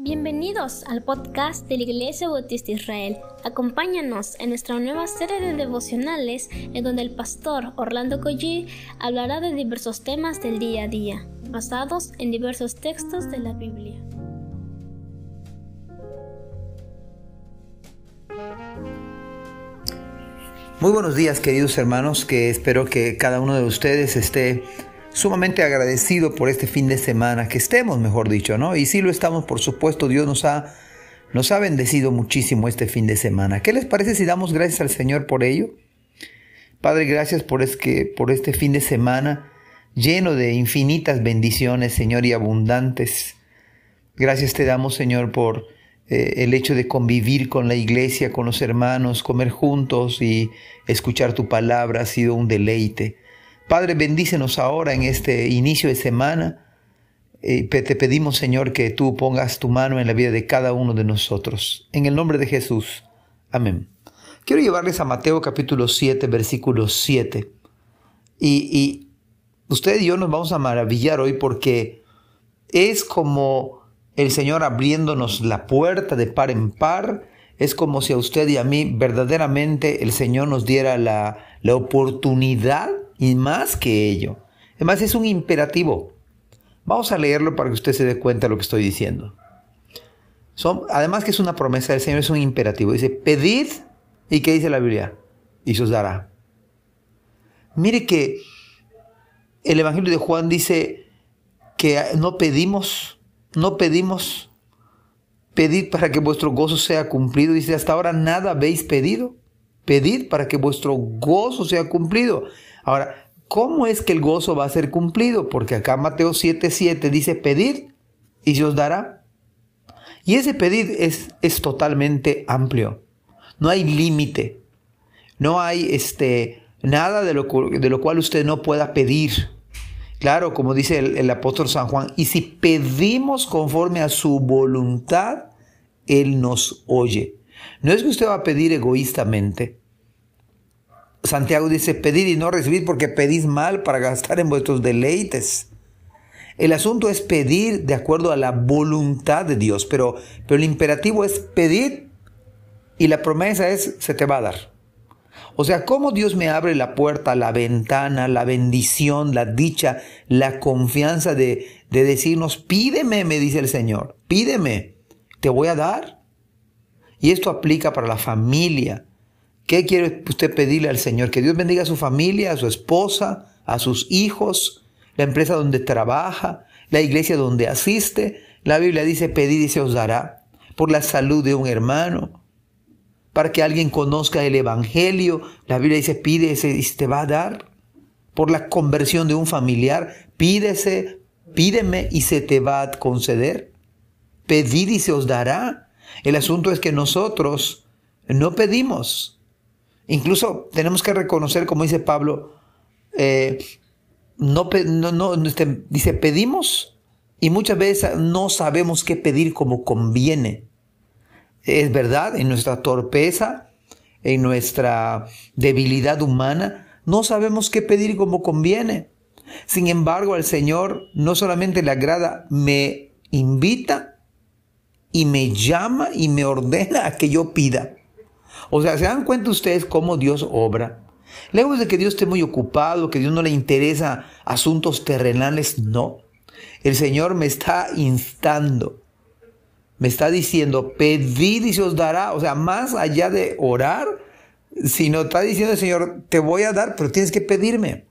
Bienvenidos al podcast de la Iglesia Bautista Israel. Acompáñanos en nuestra nueva serie de devocionales en donde el pastor Orlando Collie hablará de diversos temas del día a día, basados en diversos textos de la Biblia. Muy buenos días queridos hermanos, que espero que cada uno de ustedes esté sumamente agradecido por este fin de semana, que estemos, mejor dicho, ¿no? Y sí lo estamos, por supuesto, Dios nos ha, nos ha bendecido muchísimo este fin de semana. ¿Qué les parece si damos gracias al Señor por ello? Padre, gracias por, es que, por este fin de semana lleno de infinitas bendiciones, Señor, y abundantes. Gracias te damos, Señor, por eh, el hecho de convivir con la iglesia, con los hermanos, comer juntos y escuchar tu palabra ha sido un deleite. Padre, bendícenos ahora en este inicio de semana. Eh, te pedimos, Señor, que tú pongas tu mano en la vida de cada uno de nosotros. En el nombre de Jesús. Amén. Quiero llevarles a Mateo capítulo 7, versículo 7. Y, y usted y yo nos vamos a maravillar hoy porque es como el Señor abriéndonos la puerta de par en par. Es como si a usted y a mí verdaderamente el Señor nos diera la, la oportunidad y más que ello. Además es un imperativo. Vamos a leerlo para que usted se dé cuenta de lo que estoy diciendo. Son, además que es una promesa del Señor, es un imperativo. Dice, pedid, ¿y qué dice la Biblia? Y se os dará. Mire que el Evangelio de Juan dice que no pedimos, no pedimos, pedid para que vuestro gozo sea cumplido. Dice, hasta ahora nada habéis pedido. Pedid para que vuestro gozo sea cumplido. Ahora, ¿cómo es que el gozo va a ser cumplido? Porque acá Mateo 7:7 dice, pedir y se os dará. Y ese pedir es, es totalmente amplio. No hay límite. No hay este, nada de lo, de lo, cual usted no pueda pedir. Claro, como dice el, el apóstol San Juan, y si pedimos conforme a su voluntad, Él nos oye. No es que usted va a pedir egoístamente. Santiago dice, pedir y no recibir porque pedís mal para gastar en vuestros deleites. El asunto es pedir de acuerdo a la voluntad de Dios, pero, pero el imperativo es pedir y la promesa es, se te va a dar. O sea, cómo Dios me abre la puerta, la ventana, la bendición, la dicha, la confianza de, de decirnos, pídeme, me dice el Señor, pídeme, te voy a dar. Y esto aplica para la familia, ¿Qué quiere usted pedirle al Señor? Que Dios bendiga a su familia, a su esposa, a sus hijos, la empresa donde trabaja, la iglesia donde asiste. La Biblia dice, pedid y se os dará por la salud de un hermano, para que alguien conozca el Evangelio. La Biblia dice, pídese y se te va a dar. Por la conversión de un familiar, pídese, pídeme y se te va a conceder. Pedid y se os dará. El asunto es que nosotros no pedimos, Incluso tenemos que reconocer, como dice Pablo, eh, no, este, dice, pedimos y muchas veces no sabemos qué pedir como conviene. Es verdad, en nuestra torpeza, en nuestra debilidad humana, no sabemos qué pedir como conviene. Sin embargo, al Señor no solamente le agrada, me invita y me llama y me ordena a que yo pida. O sea, ¿se dan cuenta ustedes cómo Dios obra? Lejos de que Dios esté muy ocupado, que Dios no le interesa asuntos terrenales, no. El Señor me está instando, me está diciendo, pedid y se os dará. O sea, más allá de orar, sino está diciendo el Señor, te voy a dar, pero tienes que pedirme.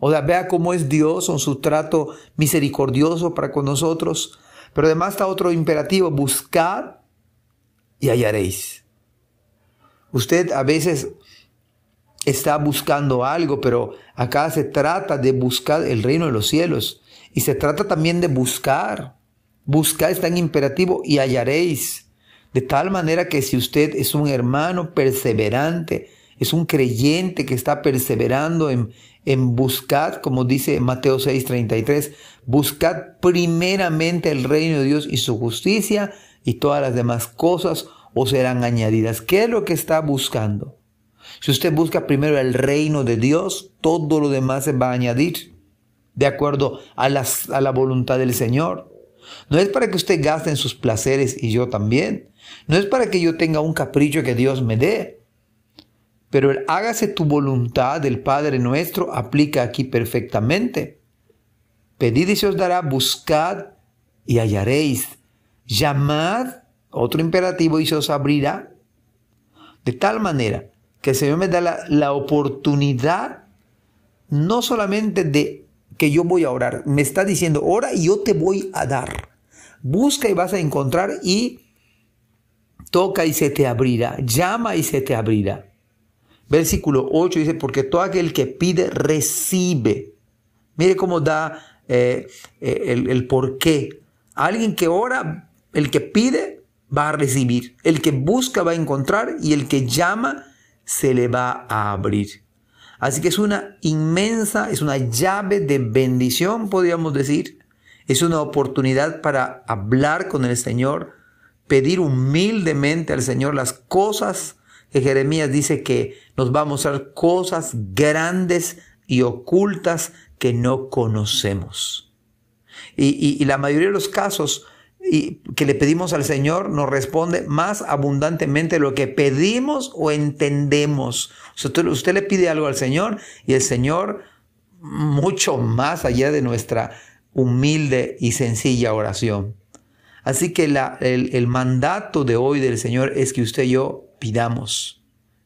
O sea, vea cómo es Dios en su trato misericordioso para con nosotros. Pero además está otro imperativo, buscad y hallaréis. Usted a veces está buscando algo, pero acá se trata de buscar el reino de los cielos. Y se trata también de buscar. Buscar está en imperativo y hallaréis. De tal manera que si usted es un hermano perseverante, es un creyente que está perseverando en, en buscar, como dice Mateo 6:33, buscad primeramente el reino de Dios y su justicia y todas las demás cosas o serán añadidas. ¿Qué es lo que está buscando? Si usted busca primero el reino de Dios, todo lo demás se va a añadir de acuerdo a, la voluntad del Señor. No es para que usted gaste en sus placeres y yo también. No es para que yo tenga un capricho que Dios me dé. Pero el hágase tu voluntad del Padre nuestro aplica aquí perfectamente. Pedid y se os dará, buscad y hallaréis. Llamad, otro imperativo, y se os abrirá. De tal manera que el Señor me da la, la oportunidad no solamente de que yo voy a orar, me está diciendo, ora y yo te voy a dar. Busca y vas a encontrar y toca y se te abrirá, llama y se te abrirá. Versículo 8 dice, porque todo aquel que pide, recibe. Mire cómo da eh, eh, el, el por qué. Alguien que ora, el que pide, va a recibir. El que busca va a encontrar y el que llama se le va a abrir. Así que es una inmensa, es una llave de bendición, podríamos decir. Es una oportunidad para hablar con el Señor, pedir humildemente al Señor las cosas que Jeremías dice que nos va a mostrar cosas grandes y ocultas que no conocemos. Y, la mayoría de los casos y que le pedimos al Señor nos responde más abundantemente lo que pedimos o entendemos. usted, usted, le pide algo al Señor y el Señor, mucho más allá de nuestra humilde y sencilla oración. Así que la, el, el mandato de hoy del Señor es que usted y yo pidamos.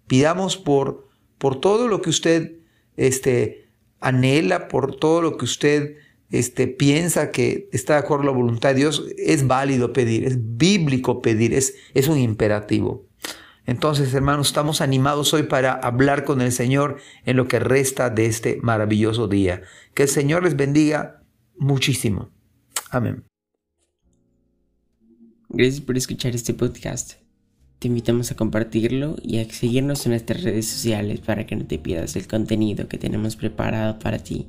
Pidamos por, por todo lo que usted este, anhela, por todo lo que usted este, piensa que está de acuerdo a la voluntad de Dios. Es válido pedir, es bíblico pedir, es, es un imperativo. Entonces, hermanos, estamos animados hoy para hablar con el Señor en lo que resta de este maravilloso día. Que el Señor les bendiga muchísimo. Amén. Gracias por escuchar este podcast. Te invitamos a compartirlo y a seguirnos en nuestras redes sociales para que no te pierdas el contenido que tenemos preparado para ti.